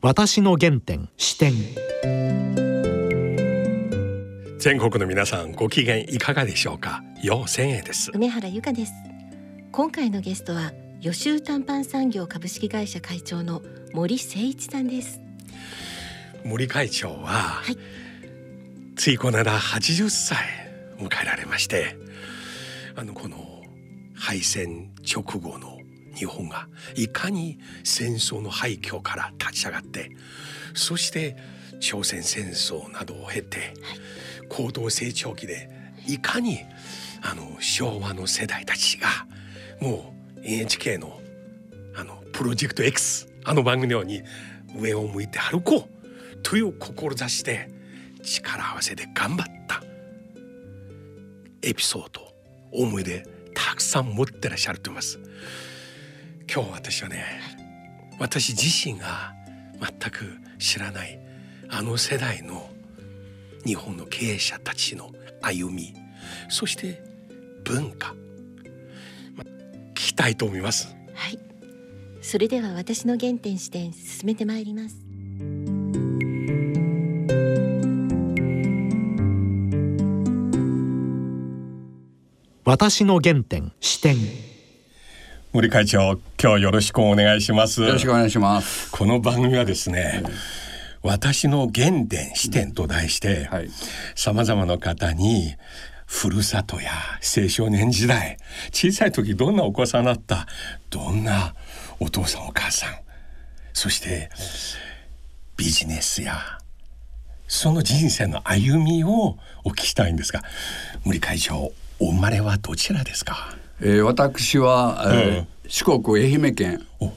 私の原点視点。全国の皆さんご機嫌いかがでしょうか？陽千恵です。梅原由香です。今回のゲストは予習短パン産業株式会社会長の森誠一さんです。森会長は、はい。ついこの間80歳迎えられましてあのこの敗戦直後の日本がいかに戦争の廃墟から立ち上がってそして朝鮮戦争などを経て、高度成長期でいかにあの昭和の世代たちがもう NHK のあのプロジェクト X あの番組のように上を向いて歩こうという志で力を合わせて頑張ったエピソード思い出たくさん持ってらっしゃると思います今日私はね私自身が全く知らないあの世代の日本の経営者たちの歩みそして文化、ま、聞きたいと思います。はい。それでは私の原点視点進めてまいります。私の原点視点森会長今日よろしくお願いします。よろしくお願いします。この番組はですね、私の原点視点と題してはい。さまざまな方にふるさとや青少年時代小さい時どんなお子さんだったどんなお父さんお母さんそしてビジネスやその人生の歩みをお聞きしたいんですが森会長お生まれはどちらですか？えー、私は、えーうん四国愛媛県お、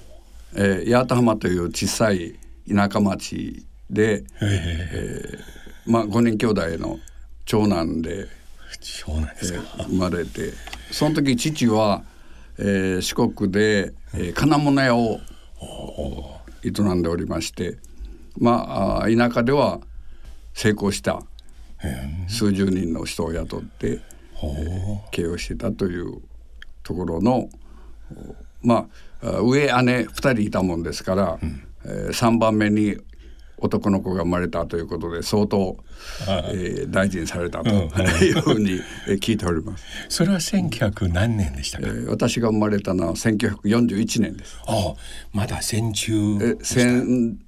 えー、八幡浜という小さい田舎町で、え。まあ、5人兄弟の長男で、えそうなんですか、生まれてその時父は、えー、四国で、えー、金物屋を営んでおりましてまあ田舎では成功した数十人の人を雇って経営をしてたというところのまああ上姉2人いたもんですから、えー、3番目に男の子が生まれたということで相当、えー大事にされたというふうにえー聞いております。それは1900何年でしたか、えー私が生まれたのは1941年です。ああまだ戦中え戦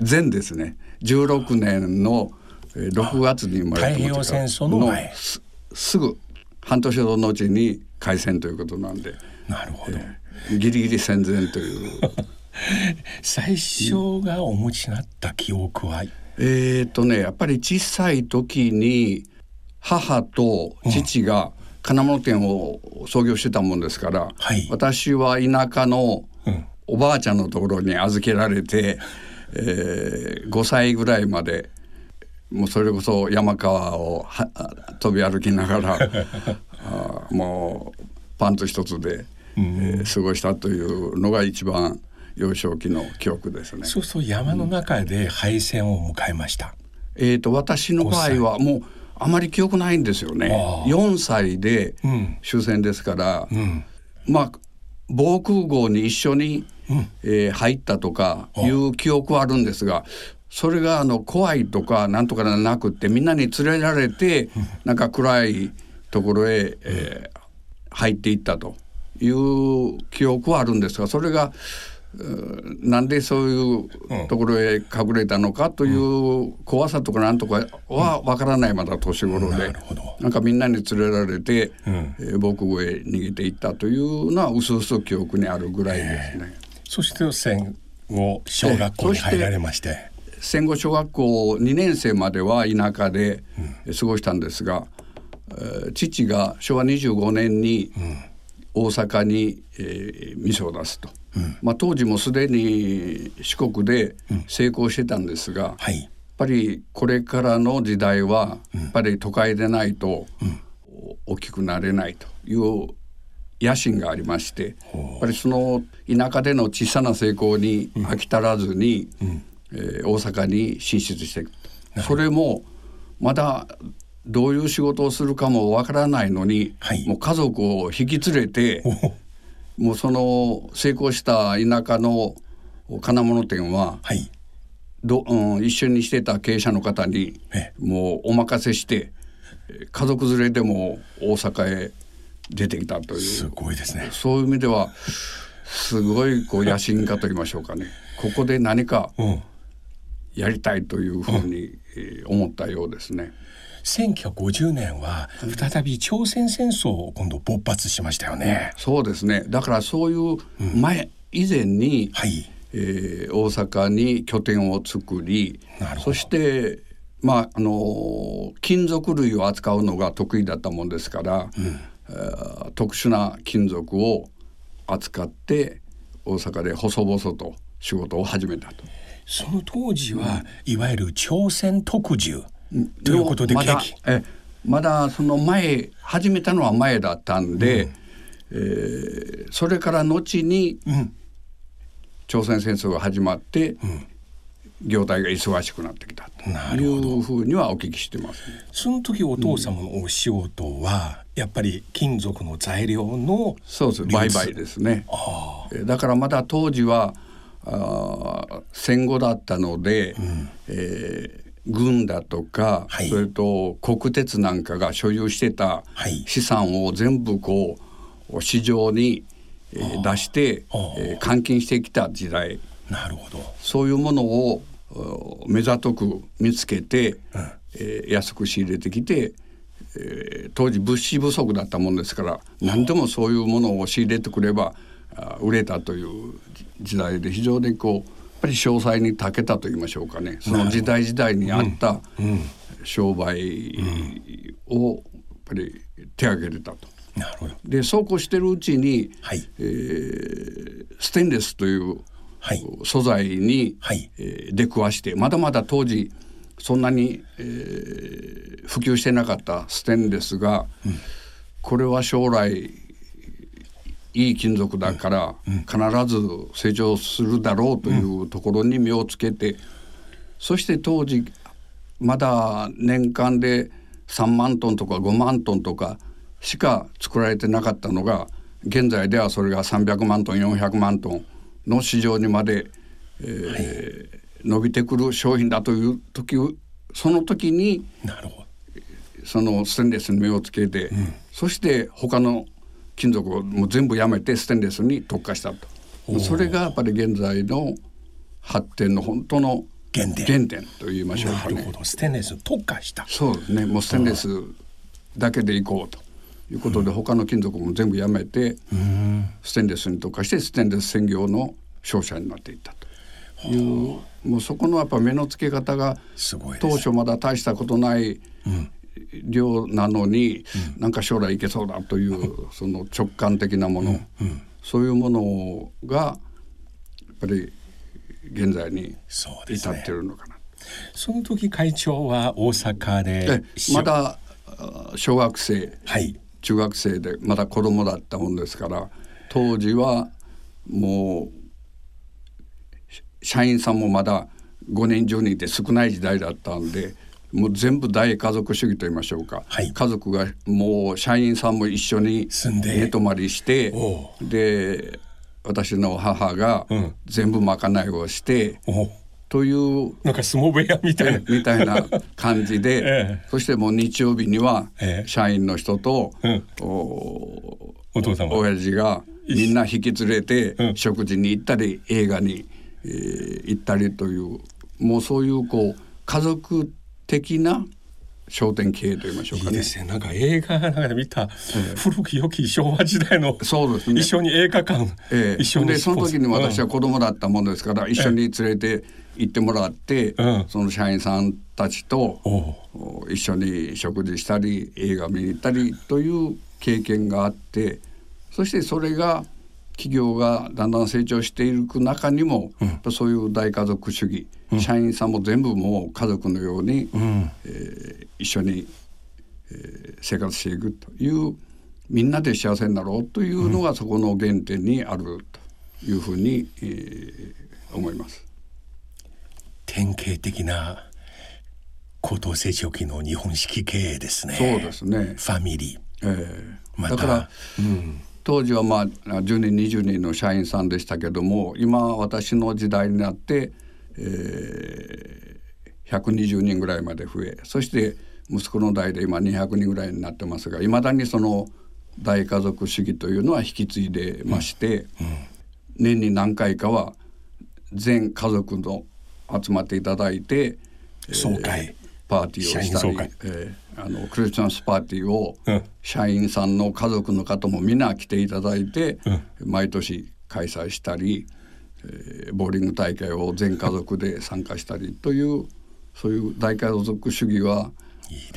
前ですね。16年のえー6月に生まれた太平洋戦争の前。すすぐ半年ほどのうちに開戦ということなんで。なるほど、ギリギリ戦前という。最初がお持ちになった記憶は、えーとねやっぱり小さい時に母と父が金物店を創業してたもんですから、はい。私は田舎のうん。おばあちゃんのところに預けられて、えー5歳ぐらいまでもうそれこそ山川をは飛び歩きながらあーもうパンツ一つで、えー過ごしたというのが一番幼少期の記憶ですね。そうそう山の中で敗戦を迎えました、えー、と私の場合はもうあまり記憶ないんですよね。ああ4歳でうん。終戦ですから、うん。まあ防空壕に一緒に、えー入ったとかいう記憶はあるんですがそれがあの怖いとかなんとかなくってみんなに連れられて、なんか暗いところへ、えー入っていったという記憶はあるんですがそれがなんでそういうところへ隠れたのかという怖さとかなんとかはわからないまだ年頃で、なんかみんなに連れられて、防空壕へ逃げていったというのはうすうす記憶にあるぐらいですね。そして戦後小学校に入られまして、戦後小学校2年生までは田舎で過ごしたんですが、えー父が昭和25年に大阪に、えー店を出すと、まあ、当時もすでに四国で成功してたんですが、はい。やっぱりこれからの時代はやっぱり都会でないと大きくなれないという野心がありましてやっぱりその田舎での小さな成功に飽き足らずに、えー大阪に進出していくそれもまだどういう仕事をするかもわからないのに、はいもう家族を引き連れておもうその成功した田舎の金物店ははいど、うん、一緒にしてた経営者の方にえもうお任せしてえー家族連れでも大阪へ出てきたというすごいですね。そういう意味ではすごいこう野心家と言いましょうかねここで何かうん。やりたいというふうに、えー思ったようですね。1950年は再び朝鮮戦争を今度勃発しましたよね。そうですねだからそういう前、以前に、はい。えー大阪に拠点を作りそしてまああの金属類を扱うのが得意だったもんですから、えー特殊な金属を扱って大阪で細々と仕事を始めたと。その当時は、いわゆる朝鮮特需ということでまだ。えまだその前始めたのは前だったんで、えーそれから後にうん。朝鮮戦争が始まって、業態が忙しくなってきたと。いうふうにはお聞きしてますね。その時お父様のお仕事は、やっぱり金属の材料のそうです。売買ですね。えだからまだ当時はあー戦後だったので、えー軍だとか、はい。それと国鉄なんかが所有してたはい。資産を全部こう市場に、えー出して、えー換金してきた時代。なるほど。そういうものをお目ざとく見つけて、うん。えー安く仕入れてきて、えー当時物資不足だったもんですから何でもそういうものを仕入れてくればあ売れたという時代で非常にこうぱり詳細に長けたと言いましょうかね。その時代時代に合った商売をやっぱり手挙げれたと。なるほど。でそうこうしてるうちに、はい。えーステンレスというはい。素材に、はい。えー出くわしてまだまだ当時そんなに、えー普及してなかったステンレスが、これは将来いい金属だから、必ず成長するだろうというところに目をつけて、そして当時まだ年間で3万トンとか5万トンとかしか作られてなかったのが現在ではそれが300万トン400万トンの市場にまで、えー伸びてくる商品だという時その時に。そのステンレスに目をつけて、そして他の金属をもう全部やめてステンレスに特化したと。それがやっぱり現在の発展の本当の原点。原点と言いましょうかね。なるほ。ど。ステンレスに特化した。そうですね。もうステンレスだけでいこうということで、他の金属も全部やめて、ステンレスに特化してステンレス専業の商社になっていったと。いうもうそこのやっぱ目の付け方が当初まだ大したことない量なのに、なんか将来いけそうだという その直感的なもの、そういうものがやっぱり現在に至って。るのかな。その時会長は大阪でえまだあ小学生。はい。中学生でまだ子供だったもんですから当時はもうし社員さんもまだ5人10人って少ない時代だったんでもう全部大家族主義と言いましょうか、はい。家族がもう社員さんも一緒に住んで。寝泊まりしておで私の母がうん。全部まかないをして、おというなんか相撲部屋みたいな。みたいな感じで、ええ。そしてもう日曜日にはええ。社員の人と、うん。おお父様。親父がみんな引き連れてうん。食事に行ったり映画に、えー行ったりというもうそういうこう家族的な商店経営と言いましょうかね。いいで。すね。なんか映画なんかで見た古き良き昭和時代のそうですね。一緒に映画館、ええ。一緒にでその時に私はうん子供だったものですから、一緒に連れて行ってもらって、うん。その社員さんたちと、一緒に食事したり映画見に行ったりという経験があってそしてそれが企業がだんだん成長していく中にも、やっぱそういう大家族主義、社員さんも全部もう家族のように、うん。えー一緒に、えー生活していくというみんなで幸せになろうというのがそこの原点にあるというふうに、えー思います。典型的な高等成長期の日本式経営ですね。そうですね。ファミリー。えー。また。だからうん。当時はまあ10人20人の社員さんでしたけども今私の時代になって、えー、120人ぐらいまで増えそして息子の代で今200人ぐらいになってますがいまだにその大家族主義というのは引き継いでまして、うんうん、年に何回かは全家族の集まっていただいて総会、えー、パーティーをしたり、えー、あのクリスマスパーティーを、社員さんの家族の方もみんな来ていただいて、毎年開催したり、えー、ボーリング大会を全家族で参加したりというそういう大家族主義は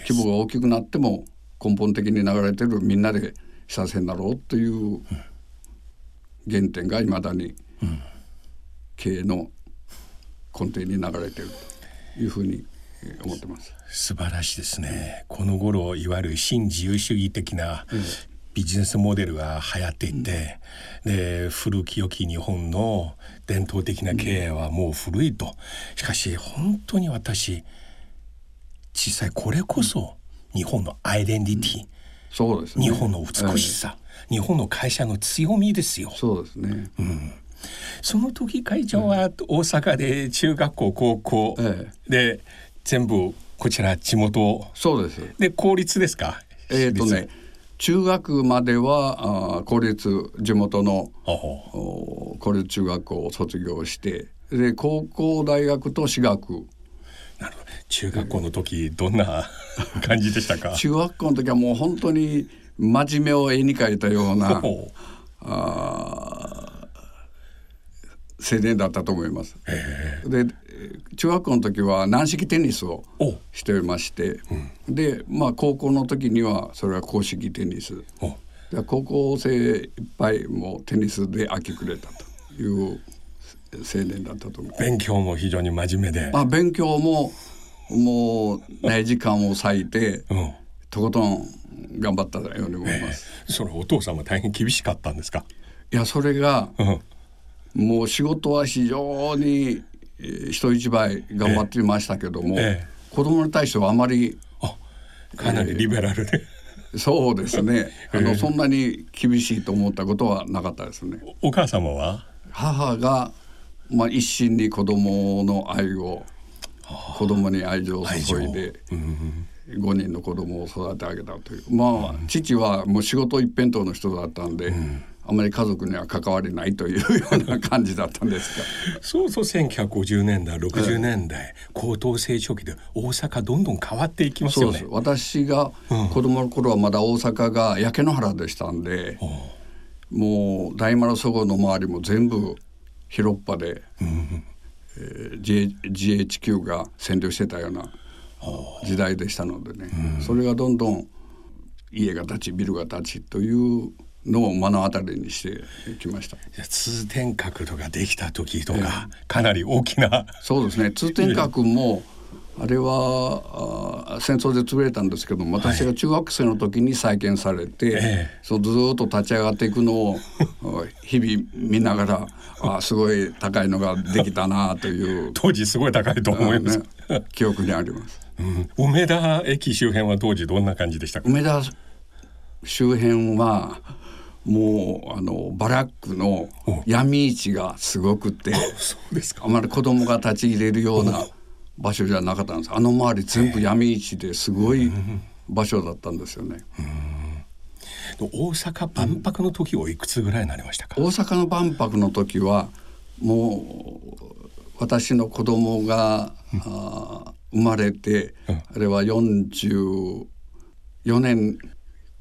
規模が大きくなっても根本的に流れてるみんなで幸せになろうという原点がいまだに経営の根底に流れているというふうに思ってます。素晴らしいですね、この頃いわゆる新自由主義的なビジネスモデルが流行っていて、うん、で古き良き日本の伝統的な経営はもう古いと、しかし本当に私実際これこそ日本のアイデンティティ、うん、そうです、ね、日本の美しさ、日本の会社の強みですよ。そうですね、うん。その時会長は大阪で中学校高校。で全部こちら地元。そうです。で公立ですか？えっ、ー、とね中学まではあ公立地元の公立中学校を卒業してで高校大学と私学。なるほど。中学校の時どんな 感じでしたか？中学校の時はもう本当に真面目を絵に描いたようなあ青年だったと思います。で中学校の時は軟式テニスをしていまして、うん、でまあ高校の時にはそれは硬式テニスで高校生いっぱいもテニスで明け暮れたという青年だったと思います。勉強も非常に真面目で。あ勉強ももうない時間を割いて、うん、とことん頑張ったように思います。えー、それお父さんも大変厳しかったんですか？いやそれが、うんもう仕事は非常に人一倍頑張ってましたけども、ええ、子供に対してはあまりかなりリベラルで、えー、そうですね。あの、そんなに厳しいと思ったことはなかったですね。お母様は？母が、まあ、一心に子供の愛を子供に愛情を注いで、5人の子供を育て上げたという。まあ、父はもう仕事一辺倒の人だったんで、うんあまり家族には関わりないというような感じだったんですか？そうそう1950年代60年代、高等成長期で大阪どんどん変わっていきますよね。私が子供の頃はまだ大阪が焼け野原でしたんで、うん、もう大丸そごの周りも全部広っ端で、うん。えー、GHQ が占領してたような時代でしたのでね、うん、それがどんどん家が建ちビルが建ちというのを目の当たりにしてきました。通天閣とかできた時とか、かなり大きなそうですね。通天閣もあれはあ戦争で潰れたんですけど私が中学生の時に再建されて、はい、そうずっと立ち上がっていくのを 日々見ながらあすごい高いのができたなという。当時すごい高いと思います、ね、記憶にあります、うん、梅田駅周辺は当時どんな感じでしたか？梅田周辺はもうあのバラックの闇市がすごくてあまり子供が立ち入れるような場所じゃなかったんですあの周り全部闇市ですごい場所だったんですよね。大阪万博の時はいくつぐらいになりましたか？大阪の万博の時はもう私の子供が、うん、あ生まれて、うん、あれは44年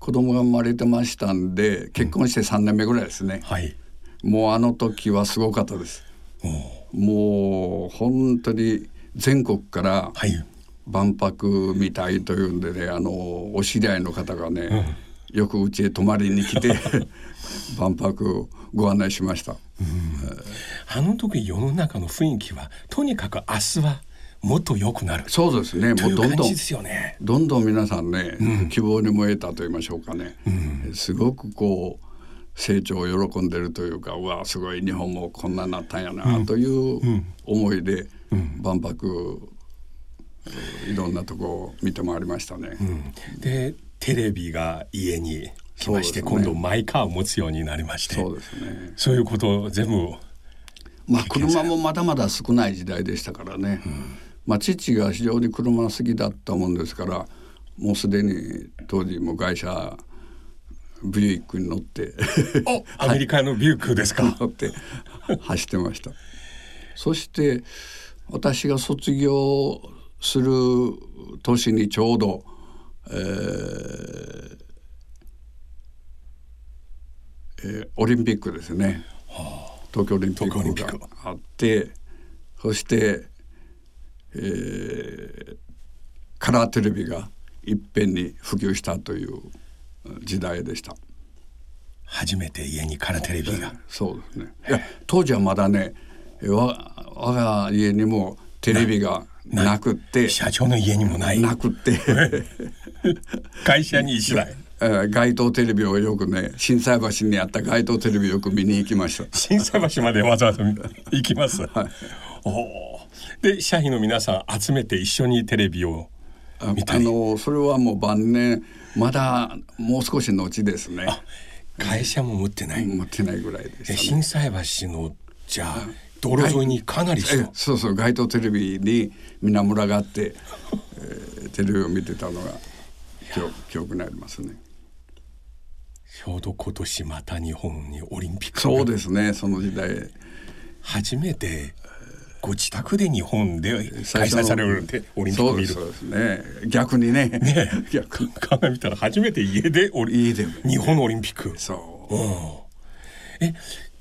子供が生まれてましたんで結婚して3年目ぐらいですね、うんはい、もうあの時はすごかったです。もう本当に全国から万博みたいというんでねあのお知り合いの方がね、うん、よくうちへ泊まりに来て 万博ご案内しました、うん、あの時世の中の雰囲気はとにかく明日はもっと良くなる。そうですね。もうどんどん、ね、どんどん皆さんね、うん、希望に燃えたと言いましょうかね、うん、すごくこう成長を喜んでるというかうわすごい日本もこんなになったんやなという思いで、万博いろんなとこを見て回りましたね。でテレビが家に来まして、ね、今度マイカーを持つようになりましてそうですね。そういうことを全部まあ車もまだまだ少ない時代でしたからね、うん、まあ父が非常に車好きだったもんですからもうすでに当時も会社ビューイックに乗って おアメリカのビュークですか、乗って走ってました。そして私が卒業する年にちょうど、えーえー、オリンピックですね、はあ、東京オリンピックがあってそして、えー、カラーテレビがいっぺんに普及したという時代でした。初めて家にカラーテレビが、そうですね。いや当時はまだねわ我が家にもテレビがなくって社長の家にもない。なくって。会社に一台街頭テレビをよくね心斎橋にあった街頭テレビよく見に行きました。心斎橋までわざわざ行きます、はい、おで社員の皆さん集めて一緒にテレビを見たり。あのそれはもう晩年まだもう少し後ですね。会社も持ってない、持ってないぐらいです、ね、心斎橋のじゃあ道路沿いにかなり人、そうそう街頭テレビに皆群がって、えー、テレビを見てたのが記憶になりますね。ちょうど今年また日本にオリンピックそうですねその時代。初めてご自宅で日本で開催されるオリンピック見る。そうですね。逆にね。ね 逆。考えみたら初めて家でオリ家で日本のオリンピック。そう、うん、え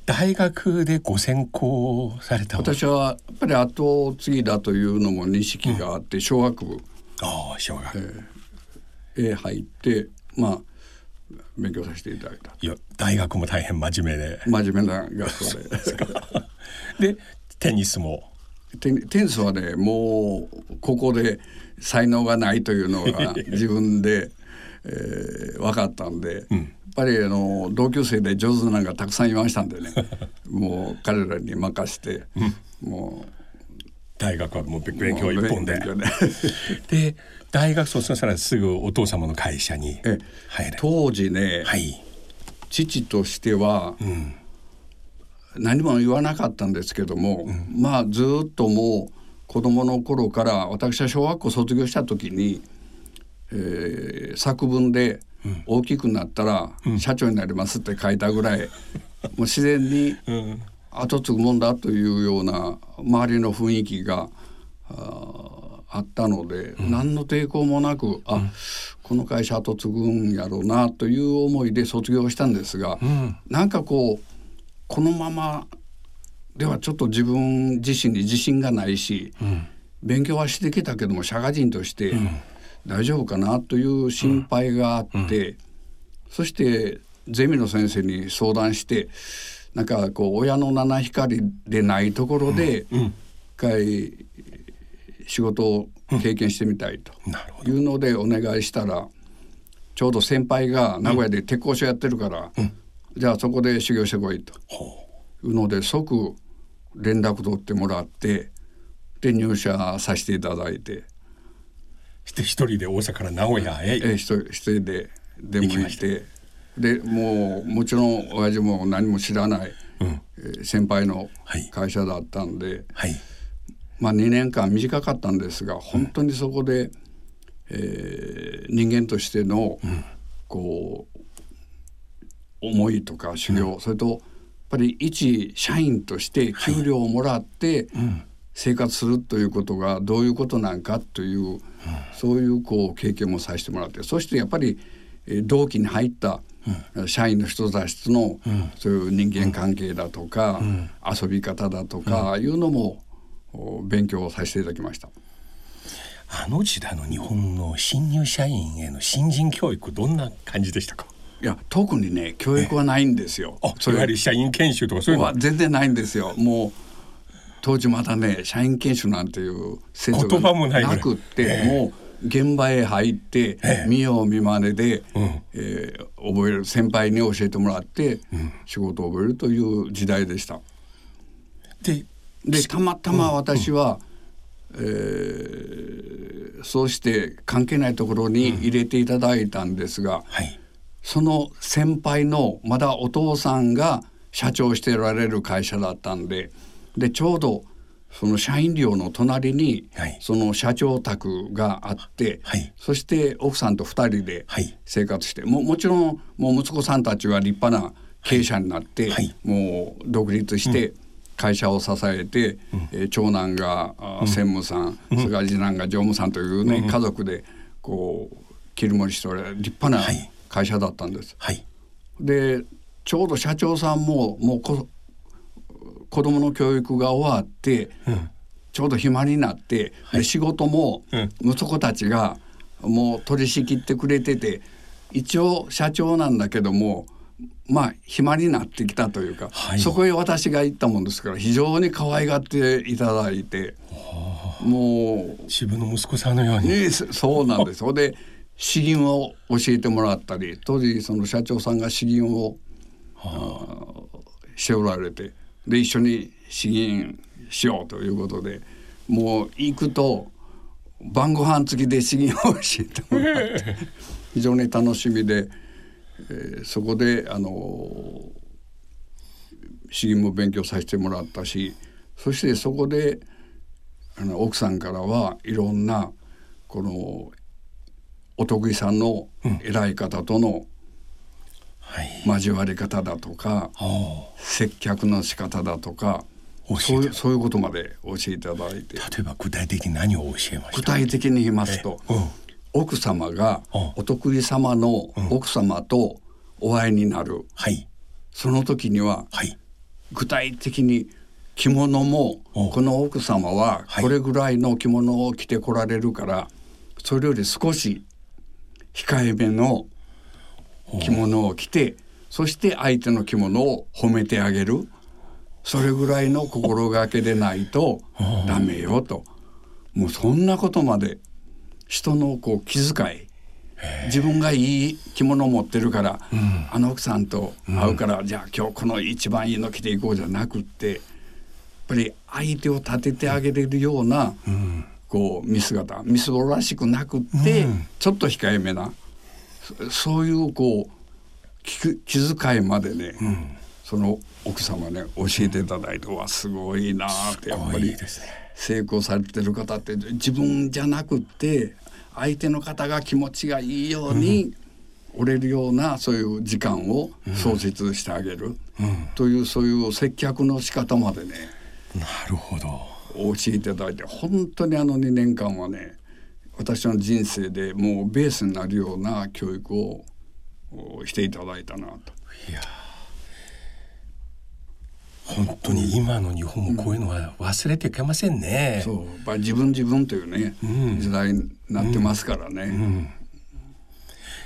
大学でご専攻された私はやっぱり後継ぎだというのも認識があって、うん、小学部。ああ小学部、えー、へ入ってまあ勉強させていただいた。いや大学も大変真面目で。真面目な学校で。でテニスも。テテニスはねもうここで才能がないというのが 自分で、えー、分かったんで、うん、やっぱりあの同級生で上手なのがたくさんいましたんでね。もう彼らに任して、うん、もう。大学はもう勉強一本で。で大学卒業したらすぐお父様の会社に入る当時ね、はい、父としては、うん、何も言わなかったんですけども、うん、まあずっともう子供の頃から私は小学校卒業した時に、えー、作文で「大きくなったら社長になります」って書いたぐらい、もう自然に 後継ぐもんだというような周りの雰囲気があったので、うん、何の抵抗もなくあ、うん、この会社後継ぐんやろうなという思いで卒業したんですが、うん、なんかこうこのままではちょっと自分自身に自信がないし、うん、勉強はしてきたけども社会人として大丈夫かなという心配があって、そしてゼミの先生に相談してなんかこう親の七光でないところで一回仕事を経験してみたいというのでお願いしたらちょうど先輩が名古屋で鉄工所やってるから、じゃあそこで修行してこいと。いう。ので即連絡取ってもらってで入社させていただいて。して一人で大阪から名古屋へ。え一人で出向いて。でもうもちろん親父も何も知らない、うん、先輩の会社だったんで、はい、まあ、2年間短かったんですが本当にそこで、うん、えー、人間としての、うん、こう思いとか修行、うん、それとやっぱり一社員として給料をもらって生活するということがどういうことなんかという、そういうこう経験もさせてもらってそしてやっぱり同期に入った社員の人たちとの、そういう人間関係だとか、遊び方だとかいうのも勉強させていただきました。あの時代の日本の新入社員への新人教育どんな感じでしたか？いや特にね教育はないんですよ。あそれ。やはり社員研修とかそういうのは？全然ないんですよ。もう当時まだね社員研修なんていう制度がなくって、もう現場へ入って、見よう見まねで、うん、えー、覚える先輩に教えてもらって、うん、仕事を覚えるという時代でした。ででたまたま私は、うん、えー、そうして関係ないところに入れていただいたんですが、はい、その先輩のまだお父さんが社長しておられる会社だったんででちょうどその社員寮の隣に、はい。その社長宅があって、はい。そして奥さんと二人ではい。生活して、ももちろんもう息子さんたちは立派な経営者になって、はい。もう独立して会社を支えて、えー長男があ専務さん、それから次男が常務さんというね、家族でこう切り盛りしておられる立派なはい会社だったんです。はい。でちょうど社長さんももうこ子供の教育が終わって、ちょうど暇になって、で仕事もうん。息子たちがもう取り仕切ってくれてて一応社長なんだけどもまあ暇になってきたというか、はい。そこへ私が行ったもんですから非常に可愛がっていただいてもう自分の息子さんのように、ね、そそうなんです。で詩吟を教えてもらったり当時その社長さんが詩吟を、あーしておられてで一緒に詩吟しようということでもう行くと晩ご飯付きで詩吟を教えてもらって 非常に楽しみで、えーそこであの詩吟も勉強させてもらったしそしてそこであの奥さんからはいろんなこのお得意さんの偉い方とのはい。交わり方だとか、お接客の仕方だとかそういうそういうことまで教えていただいて。例えば具体的に何を教えました？具体的に言いますとえうん。奥様がうん。お得意様の奥様とお会いになる。はい。その時にははい。具体的に着物もおこの奥様ははい。これぐらいの着物を着てこられるからそれより少し控えめの着物を着てそして相手の着物を褒めてあげる。それぐらいの心がけでないとダメよと。もうそんなことまで人のこう気遣い。自分がいい着物を持ってるから、あの奥さんと会うから、じゃあ今日この一番いいの着ていこうじゃなくってやっぱり相手を立ててあげれるような、こう見姿みすぼらしくなくって、うん。ちょっと控えめなそそういうこう気気遣いまでね、その奥様ね教えていただいてわすごいなーってやっぱり成功されてる方って自分じゃなくって相手の方が気持ちがいいように折れるようなそういう時間を創設してあげる、というそういう接客の仕方までね。なるほど教えていただいて本当にあの2年間はね私の人生でもうベースになるような教育をおしていただいたなと。いや本当に今の日本もこういうのは忘れていけませんね。そうやっぱり自分自分というね、うん時代になってますからね。うん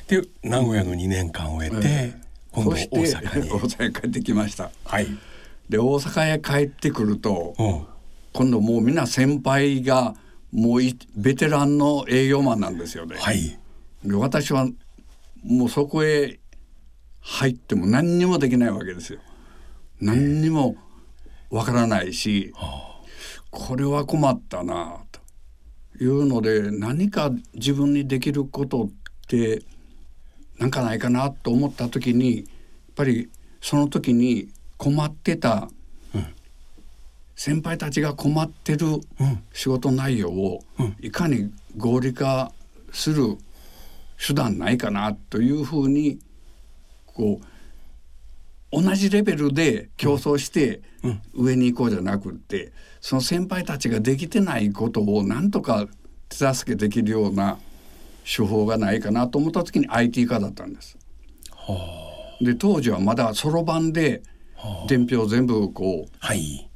で名古屋の2年間を終えて、今度大そして阪に。大阪へ帰ってきました。はい。で大阪へ帰ってくるとうん今度もうみんな先輩がもういベテランの営業マンなんですよね。はい。で私はもうそこへ入っても何にもできないわけですよ。何にもわからないし、これは困ったなというので何か自分にできることってなんかないかなと思った時にやっぱりその時に困ってた先輩たちが困ってる仕事内容をいかに合理化する手段ないかなというふうにこう同じレベルで競争して上に行こうじゃなくってその先輩たちができてないことをなんとか手助けできるような手法がないかなと思った時に IT 化だったんです。で当時はまだそろばんで伝票全部こうはい。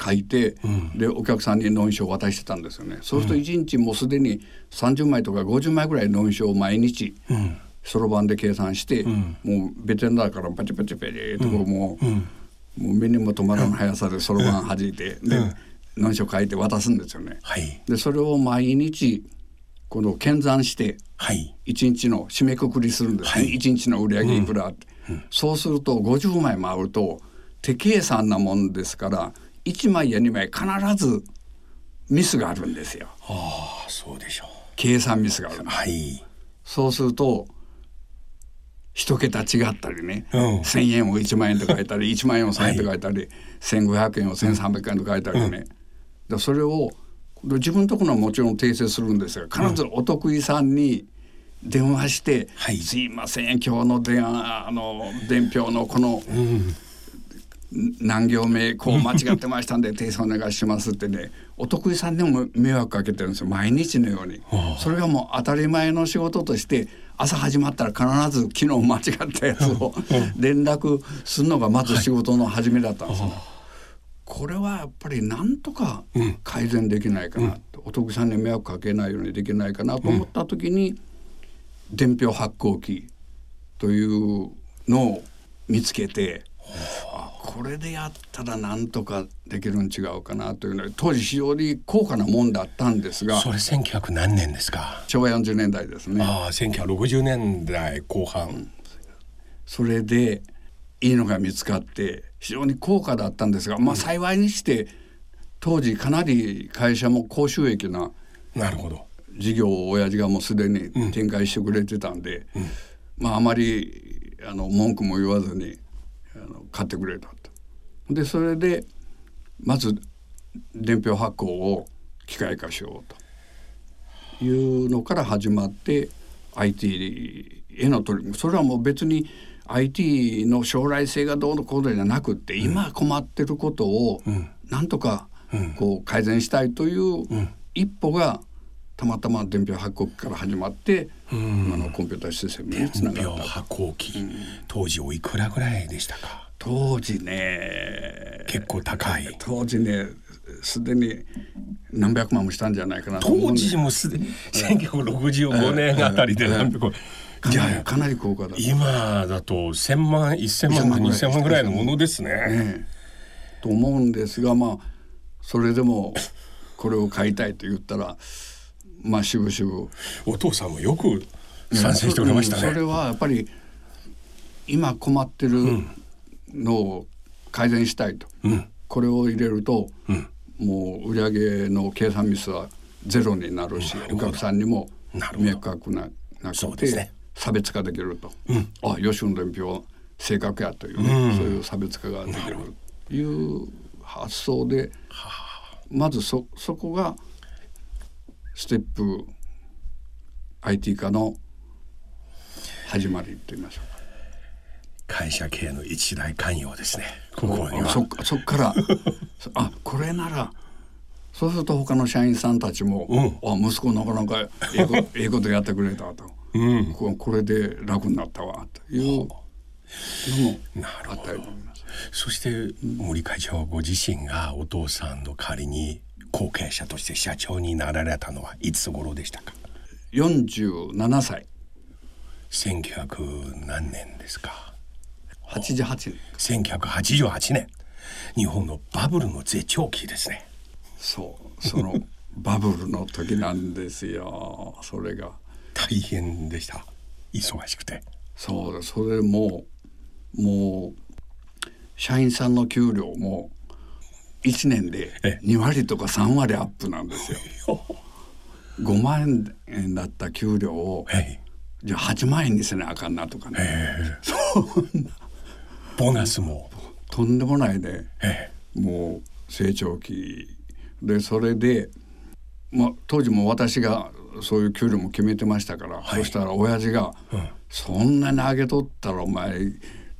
書いて、でお客さんに納書を渡してたんですよね。そうすると1日もうすでに30枚とか50枚ぐらい納書を毎日うん。そろばんで計算して、ん。もうベテランだからパチパチパチとこうもう,、もう目にも止まらない速さでそろばん弾いて、で納書書いて渡すんですよね。はい。でそれを毎日この検算してはい。1日の締めくくりするんですね、はい。1日の売り上げいくらって、そうすると50枚回ると手計算なもんですから1枚や2枚必ずミスがあるんですよ。ああ、そうでしょ計算ミスがあるう。はい。そうすると一桁違ったりね、うん。1,000円を1万円と書いたり 1万円を1,000円と書いたり、1,500円を1,300円と書いたりね、でそれを自分のところはもちろん訂正するんですが必ずお得意さんに電話して「はい。すいません今日の電話あの伝票のこの何行目こう間違ってましたんで 訂正お願いします」ってねお得意さんにも迷惑かけてるんですよ。毎日のように。それがもう当たり前の仕事として朝始まったら必ず昨日間違ったやつを連絡するのがまず仕事の始めだったんですよ。これはやっぱりなんとか改善できないかな、お得意さんに迷惑かけないようにできないかなと思った時に、伝票発行機というのを見つけて、あこれでやったらなんとかできるん違うかなというので当時非常に高価なもんだったんですがそれ1900何年ですか？昭和40年代ですね。ああ1960年代後半、それでいいのが見つかって非常に高価だったんですが、まあ幸いにして当時かなり会社も高収益ななるほど。事業を親父がもうすでに展開してくれてたんで、まああまりあの文句も言わずにあの買ってくれたと。でそれでまず伝票発行を機械化しようと。いうのから始まって IT への取り組み。それはもう別に IT の将来性がどうのこうのじゃなくって、今困ってることをなんとかこう改善したいという一歩がたまたま伝票発行機から始まって、今のコンピューターシステムにつな伝票がった発行機、当時おいくらぐらいでしたか？当時ね結構高い。当時ねすでに何百万もしたんじゃないかな当で時もすでに1965年あたりで何百万。じゃあかなり高価だ今だと1,000万1,000万2,000万ぐらいのものですね。ね。と思うんですがまあそれでもこれを買いたいと言ったらまあ渋々。お父さんもよく賛成してくれましたね。うん。それはやっぱり今困ってるのを改善したいと、うん。これを入れると、うん。もう売上の計算ミスはゼロになるし、お客さんにもなるほど。迷惑ななくて、差別化できると、あ吉野伝票正確やという、うん。そういう差別化ができるという発想でまずそそこがステップ IT 化の始まりと言いましょうか。会社経営の一大関与ですね。ここには。そっかそっから。そ あこれならそうすると他の社員さんたちも「あ息子なかなかええこ ええことやってくれた」と、うん。ここれで楽になったわというのもなるほど。あったり。そして森会長ご自身がお父さんの代わりに後継者として社長になられたのはいつ頃でしたか？47歳。1900何年ですか88年1988年。日本のバブルの絶頂期ですね。そう。その バブルの時なんですよ。それが。大変でした。忙しくて。そうだ。それももう社員さんの給料も1年でえ2割とか3割アップなんですよ。5万円だった給料をはいじゃあ8万円にせなあかんなとかね。ええボーナスも。とんでもないね。えもう成長期。でそれで、まあ、当時も私がそういう給料も決めてましたから、そしたら親父が、そんなに上げとったらお前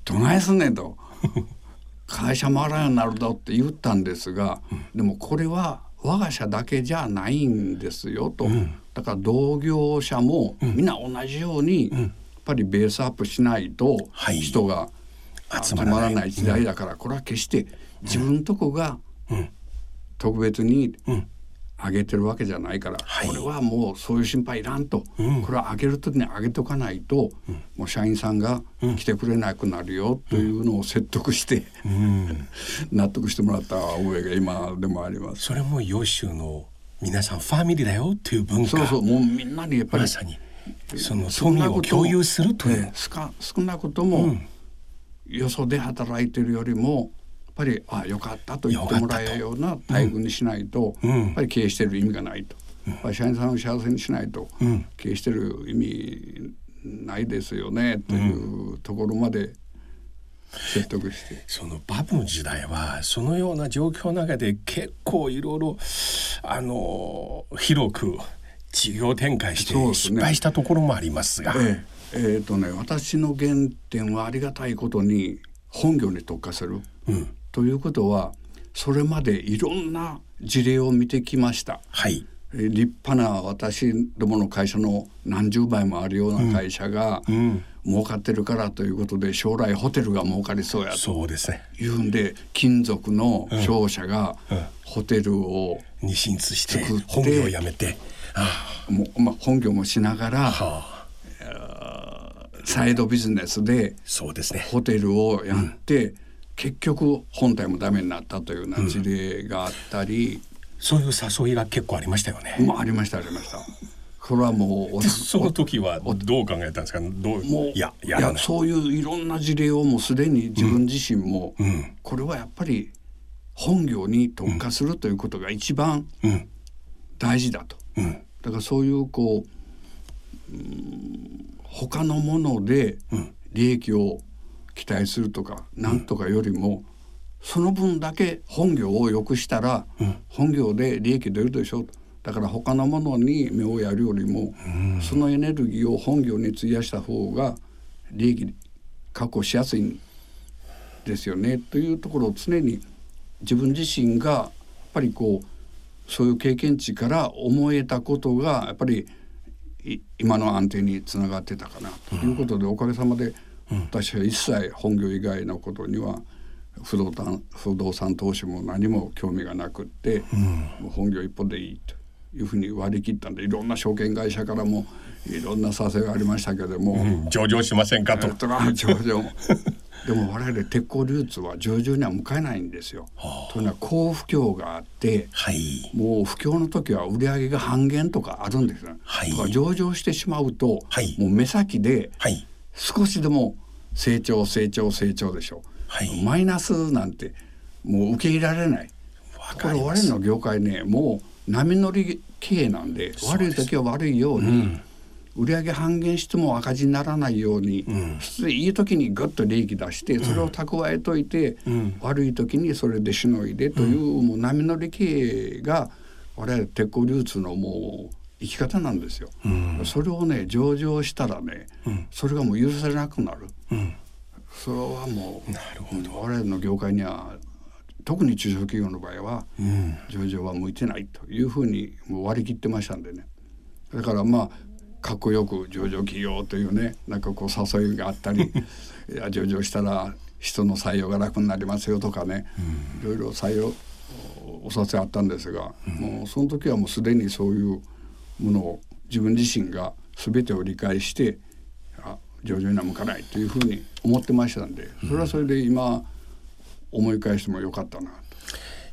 どないすんねん」と「会社回らんようになるぞ」って言ったんですが、でもこれは我が社だけじゃないんですよと、だから同業者もみんな同じように、やっぱりベースアップしないとはい。人が集集まらない時代だから、これは決して自分とこが特別に上げてるわけじゃないから、はい。これはもうそういう心配いらんと、これは上げる時に上げとかないと、もう社員さんが来てくれなくなるよというのを説得して、納得してもらった覚えが今でもあります。それもヨシュの皆さんファミリーだよっていう文化。そうそうもうみんなにやっぱりまさに。その富を共有するという、少なくとも、よそで働いてるよりもやっぱりあよかったと言ってもらえるような待遇にしないと、うん。やっぱり経営してる意味がないと、やっぱり社員さんを幸せにしないと、経営してる意味ないですよねというところまで説得して、そのバブの時代はそのような状況の中で結構いろいろあの広く事業展開して失敗したところもありますが、えええーとね、私の原点はありがたいことに本業に特化する、ということはそれまでいろんな事例を見てきました。はい。えー立派な私どもの会社の何十倍もあるような会社が、儲かってるからということで将来ホテルが儲かりそうやとそうですね。いうんで金属の商社がホテルをに進出して本業を辞めて。あもう、まあ、本業もしながらあはあサイドビジネスでそうですね。ホテルをやって、結局本体もダメになったというような事例があったり、そういう誘いが結構ありましたよね。まあありましたありました。これはもうおで その時はどう考えたんですか？どうもういやい。やそういういろんな事例をもうすでに自分自身も、ん。これはやっぱり本業に特化するということが一番うん。大事だと。うん。だからそういうこう、うん他のもので利益を期待するとか、なんとかよりもその分だけ本業を良くしたら、本業で利益出るでしょだから他のものに目をやるよりも、そのエネルギーを本業に費やした方が利益確保しやすいんですよね。というところを常に自分自身がやっぱりこうそういう経験値から思えたことがやっぱりい今の安定につながってたかなということで、おかげさまで私は一切本業以外のことには不動産不動産投資も何も興味がなくって、もう本業一本でいいというふうに割り切ったんでいろんな証券会社からもいろんな誘いがありましたけども。うん上場しませんかと。上場 でも我々鉄鋼流通は上場には向かえないんですよ。というのは高不況があってはい。もう不況の時は売り上げが半減とかあるんですよ、はい。とか上場してしまうと、はい。もう目先ではい。少しでも成長成長成長でしょ、はい。マイナスなんてもう受け入れられない。わこれ。我々の業界ねもう波乗り経営なんで悪い時は悪いように、売上半減しても赤字にならないように、普通いい時にグッと利益出してそれを蓄えといて、悪い時にそれでしのいでという、もう波乗り経営が我々鉄鋼流通のもう生き方なんですよ。それをね上場したらね、それがもう許されなくなる。それはもうなるほど。我々の業界には特に中小企業の場合は上場は向いてないというふうにもう割り切ってましたんでね。だからまあかっこよく上場企業というねなんかこう誘いがあったり いや上場したら人の採用が楽になりますよとかね、いろいろ採用お誘いあったんですが、もうその時はもうすでにそういうものを自分自身が全てを理解してあ上場には向かないというふうに思ってましたんでそれはそれで今思い返してもよかったなと。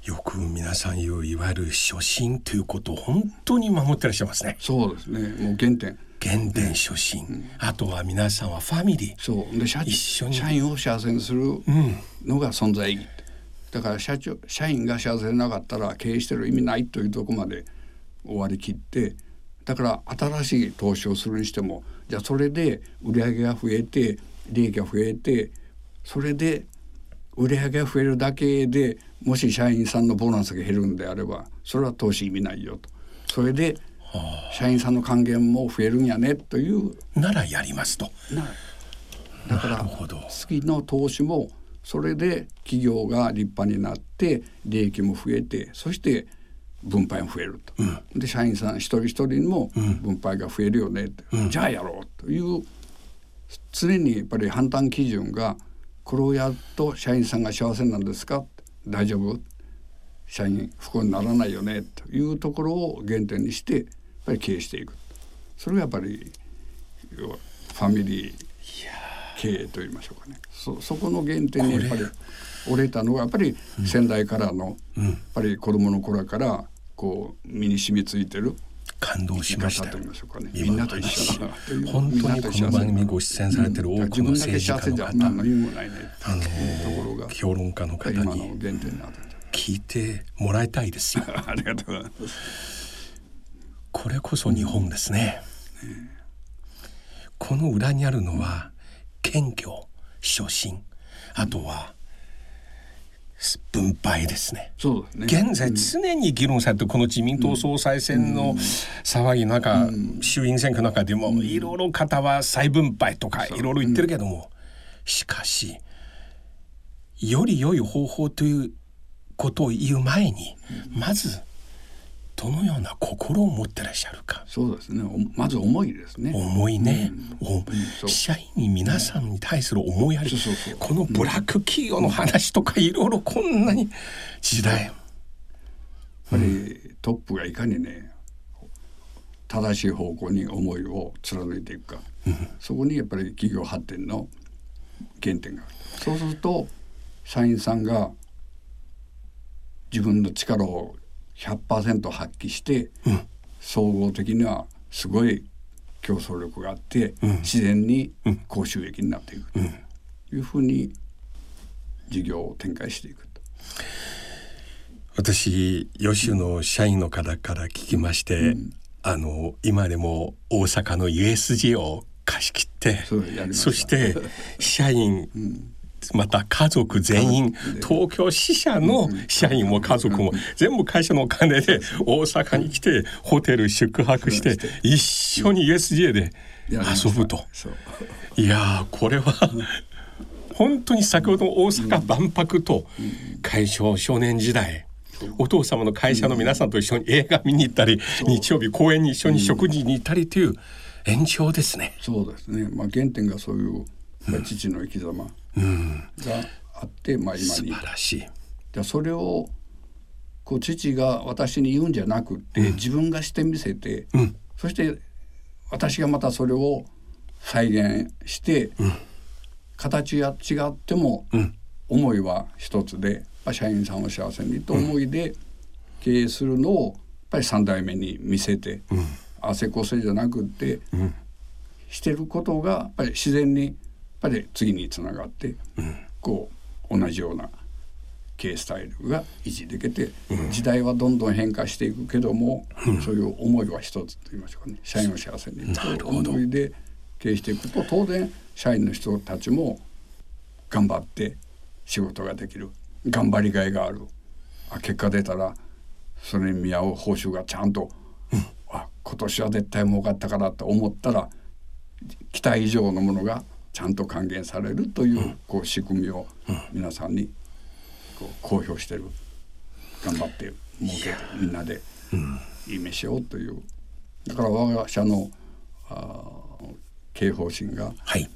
よく皆さん言ういわゆる初心ということを本当に守ってらっしゃいますね。そうですね。もう原点。原点初心、あとは皆さんはファミリー。そう。で社一緒に。社員を幸せにするうん。のが存在意義だから社長社員が幸せでなかったら経営してる意味ないというところまで終わりきってだから新しい投資をするにしてもじゃあそれで売り上げが増えて利益が増えてそれで売り上げが増えるだけでもし社員さんのボーナスが減るんであればそれは投資意味ないよと。それで社員さんの還元も増えるんやねという。ならやりますと。なだから次の投資もそれで企業が立派になって利益も増えてそして分配も増えると、で社員さん一人一人にも分配が増えるよねって、じゃあやろうという常にやっぱり判断基準がこれをやると社員さんが幸せなんですか？大丈夫？社員不幸にならないよね？というところを原点にしてやっぱり経営していく。それがやっぱりファミリー経営と言いましょうかね。そそこの原点にやっぱり折れたのがやっぱり先代からの、やっぱり子供の頃からこう身に染みついてる感動しました。みんなと一緒本当にこの番組ご出演されてる多くの政治家の方。あの評論家の方に聞いてもらいたいですよ。ありがとうございます。これこそ日本ですね。この裏にあるのは謙虚初心。あとは分配ですね。そうね。現在常に議論されてこの自民党総裁選の騒ぎの中、衆院選挙の中でもいろいろ方は再分配とかいろいろ言ってるけども、しかしより良い方法ということを言う前にまずどのような心を持ってらっしゃるか。そうですね。まず思いですね。思いね。うん、社員に皆さんに対する思いやり。このブラック企業の話とかいろいろこんなに時代。やっぱりトップがいかにね正しい方向に思いを貫いていくか、うん、そこにやっぱり企業発展の原点がある。そうすると社員さんが自分の力を100%発揮して、うん、総合的にはすごい競争力があって、うん、自然に高収益になっていくというふうに事業を展開していくと。私吉の社員の方から聞きまして、うん、あの今でも大阪の USJ を貸し切ってそして 社員、うんまた家族全員東京支社の社員も家族も全部会社のお金で大阪に来てホテル宿泊して一緒に USJ で遊ぶと。いやこれは本当に先ほどの大阪万博と海上少年時代お父様の会社の皆さんと一緒に映画見に行ったり日曜日公園に一緒に食事に行ったりという延長ですね。そうですね。まあ原点がそういう父の生き様。があって、まあ、今に。素晴らしい。じゃそれをこう父が私に言うんじゃなくて、うん、自分がしてみせて、うん、そして私がまたそれを再現して、うん、形が違っても、思いは一つで社員さんを幸せにと思いで経営するのをやっぱり3代目に見せて、汗こせじゃなくって、してることがやっぱり自然にぱり次につながって、うん、こう同じような経営スタイルが維持できて、うん、時代はどんどん変化していくけども、うん、そういう思いは一つと言いましょうかね社員を幸せにという思いで経営していくと当然社員の人たちも頑張って仕事ができる。頑張りがいがある。あ結果出たらそれに見合う報酬がちゃんと、うん、あ今年は絶対儲かったからと思ったら期待以上のものがちゃんと還元されるというこう仕組みを皆さんにこう公表してる。頑張って儲けてみんなでいい飯をという。だから我が社のあ経営方針が、はい、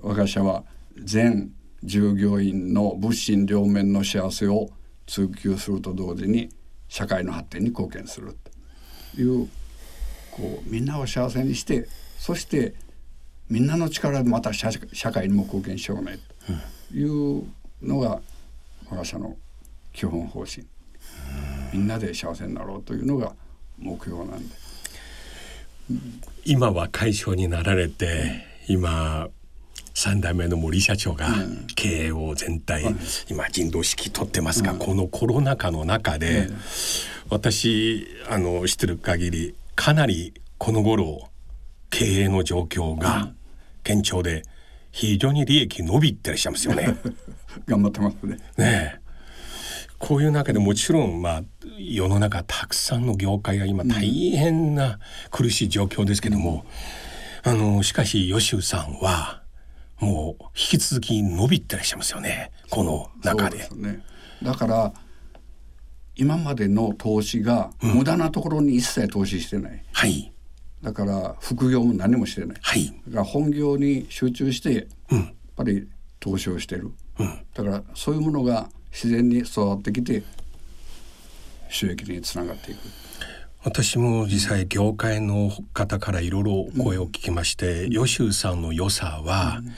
我が社は全従業員の物心両面の幸せを追求すると同時に社会の発展に貢献するというこうみんなを幸せにしてそしてみんなの力でまた社社会にも貢献しようねというのが我が社の基本方針。みんなで幸せになろうというのが目標なんで、うん、今は会長になられて、うん、今3代目の森社長が経営を全体、うん、今人道指揮取ってますが、このコロナ禍の中で、私あの知ってる限りかなりこの頃経営の状況が堅調で非常に利益伸びてらっしゃいますよね。頑張ってますね。ねこういう中でもちろんまあ世の中たくさんの業界が今大変な苦しい状況ですけども、うん、あのしかし吉さんはもう引き続き伸びてらっしゃいますよねこの中で。でね、だから今までの投資が無駄なところに一切投資してない。うん、はいだから副業も何もしてない、はい、だから本業に集中して、やっぱり投資をしてる、うん、だからそういうものが自然に育ってきて収益につながっていく。私も実際業界の方からいろいろ声を聞きまして、うん、吉さんの良さは、うん、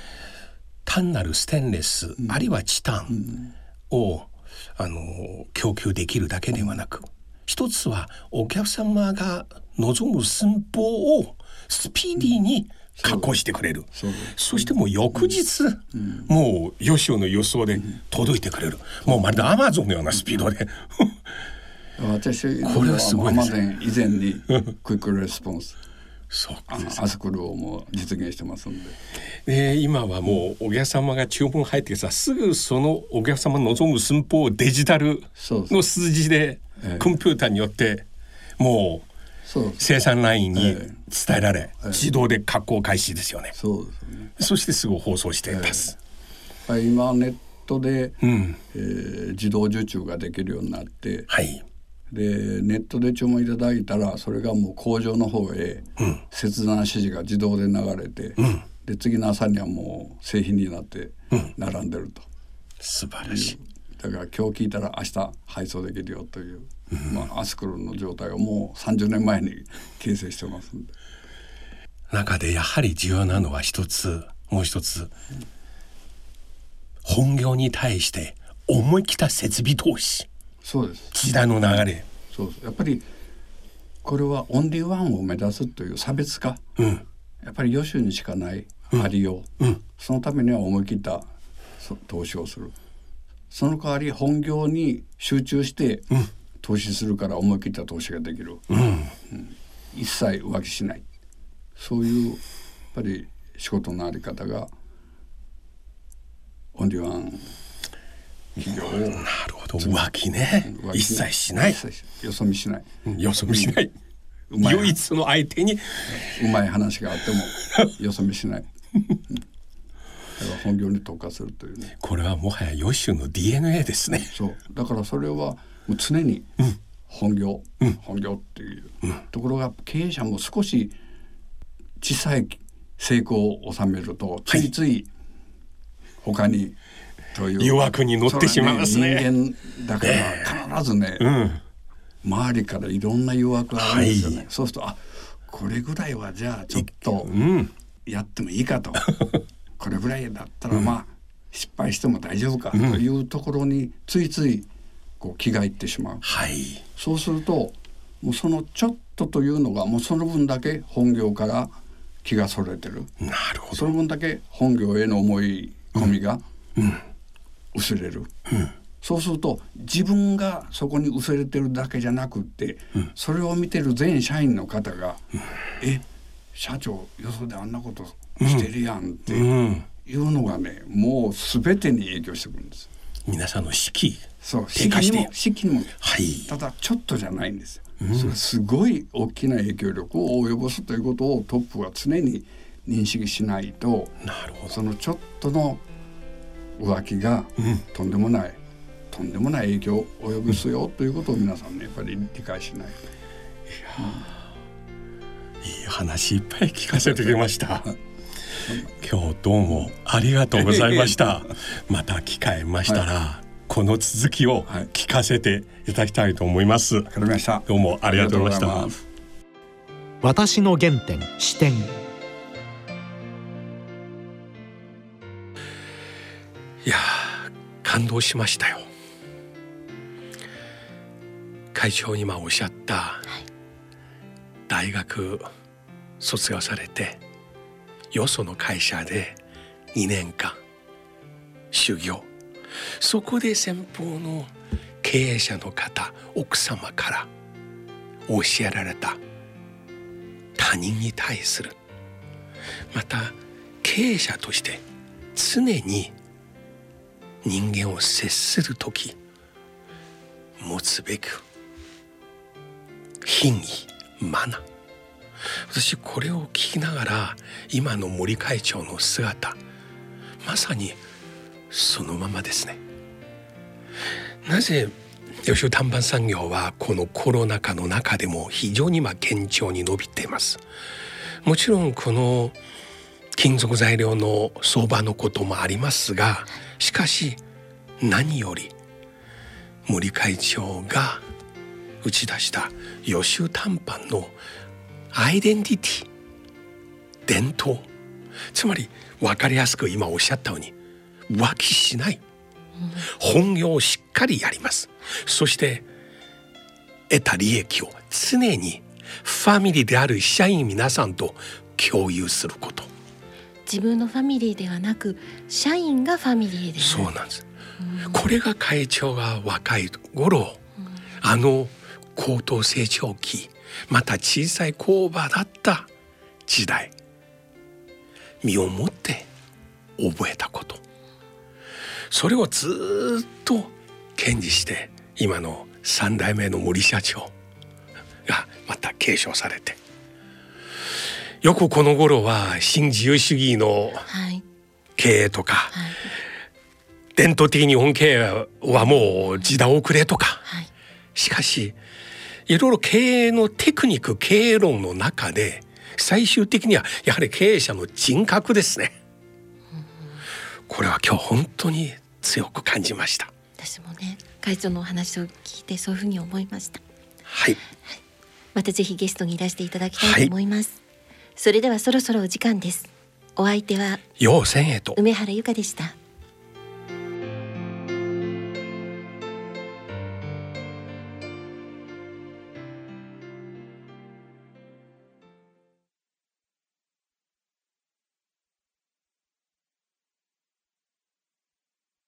単なるステンレス、うん、あるいはチタンを、あの供給できるだけではなく一つはお客様が望む寸法をスピーディーに加工してくれる、そしてもう翌日、うん、もう吉尾の予想で届いてくれる、うん、もうまるでアマゾンのようなスピードで。私これはすごいです、ね、以前にクイックレスポンス。そうアスクルをもう実現してますんで。で今はもうお客様が注文入ってきた。らすぐそのお客様の望む寸法をデジタルの数字でええ。コンピューターによってもう生産ラインにえ伝えられ自動で加工開始ですよね。そうですよね。そしてすぐ放送しています。やっぱり今ネットで、うん、えー自動受注ができるようになってはい。でネットで注文いただいたらそれがもう工場の方へ切断指示が自動で流れて、で次の朝にはもう製品になって並んでると、素晴らしい。だから今日聞いたら明日配送できるよという、まあ、アスクルの状態をもう30年前に形成してますんで。中でやはり重要なのは一つもう一つ。本業に対して思い切った設備投資。そうです。時代の流れ。そうやっぱりこれはオンリーワンを目指すという差別化、うん。やっぱり予習にしかないありよう、そのためには思い切ったそ投資をするその代わり本業に集中して投資するから思い切った投資ができる、うん。一切浮気しない。そういうやっぱり仕事のあり方がオンリーワン企業。をなるほど。浮気ね。浮気。一切しない。よそ見しない。よそ見しない、唯一の相手に。うまい話があっても よそ見しない、本業に特化するというね。これはもはやヨシュの DNA ですね。そう。だからそれはもう常に本業、本業っていう、ところが経営者も少し小さい成功を収めるとついつい他にという。誘惑に乗ってしまいますね。それは人間だから必ずね、うん。周りからいろんな誘惑があるんですよね、はい。そうするとあこれぐらいはじゃあちょっとうん。やってもいいかと これぐらいだったらまあ失敗しても大丈夫かというところについついこう気がいってしまう。はい。そうするともうそのちょっとというのがもうその分だけ本業から気がそれてる。なるほど。その分だけ本業への思い込みが薄れる、そうすると自分がそこに薄れてるだけじゃなくって、それを見てる全社員の方が「え社長よそであんなことしてるやん」ってうんいうのがねもう全てに影響してくるんです。皆さんの士気そう士気にも士気にも。はい。ただちょっとじゃないんですよ、それすごい大きな影響力を及ぼすということをトップは常に認識しないとなるほど。そのちょっとの浮気がとんでもない、とんでもない影響を及ぼすよということを皆さんねやっぱり理解しないと。いい話いっぱい聞かせてくれました今日どうもありがとうございました。また機会ましたら、この続きをはい聞かせていただきたいと思います、わかりました。どうもありがとうございましたありがとうございます。私の原点視点。いやー感動しましたよ。会長今おっしゃった、大学卒業されてよその会社で2年間修行。そこで先方の経営者の方奥様から教えられた。他人に対する。また経営者として常に人間を接する時持つべく品位マナー私これを聞きながら今の森会長の姿まさにそのままですね。なぜ吉尾短板産業はこのコロナ禍の中でも非常に今堅調に伸びています。もちろんこの金属材料の相場のこともありますがしかし何より森会長が打ち出した予習短パンのアイデンティティ伝統。つまり分かりやすく今おっしゃったように浮気しない。本業をしっかりやります。そして得た利益を常にファミリーである社員皆さんと共有すること。自分のファミリーではなく社員がファミリーでそうなんです。これが会長が若い頃あの高等成長期また小さい工場だった時代。身をもって覚えたこと。それをずっと堅持して今の3代目の森社長 がまた継承されて。よくこの頃は新自由主義のはい。経営とか、はい。伝統的日本経営はもう時代遅れとか。はい。しかしいろいろ経営のテクニック経営論の中で最終的にはやはり経営者の人格ですね。これは今日本当に強く感じました。私もね会長のお話を聞いてそういうふうに思いました。はい、またぜひゲストにいらしていただきたいと思います、それではそろそろお時間です。お相手は陽線へと。梅原由香でした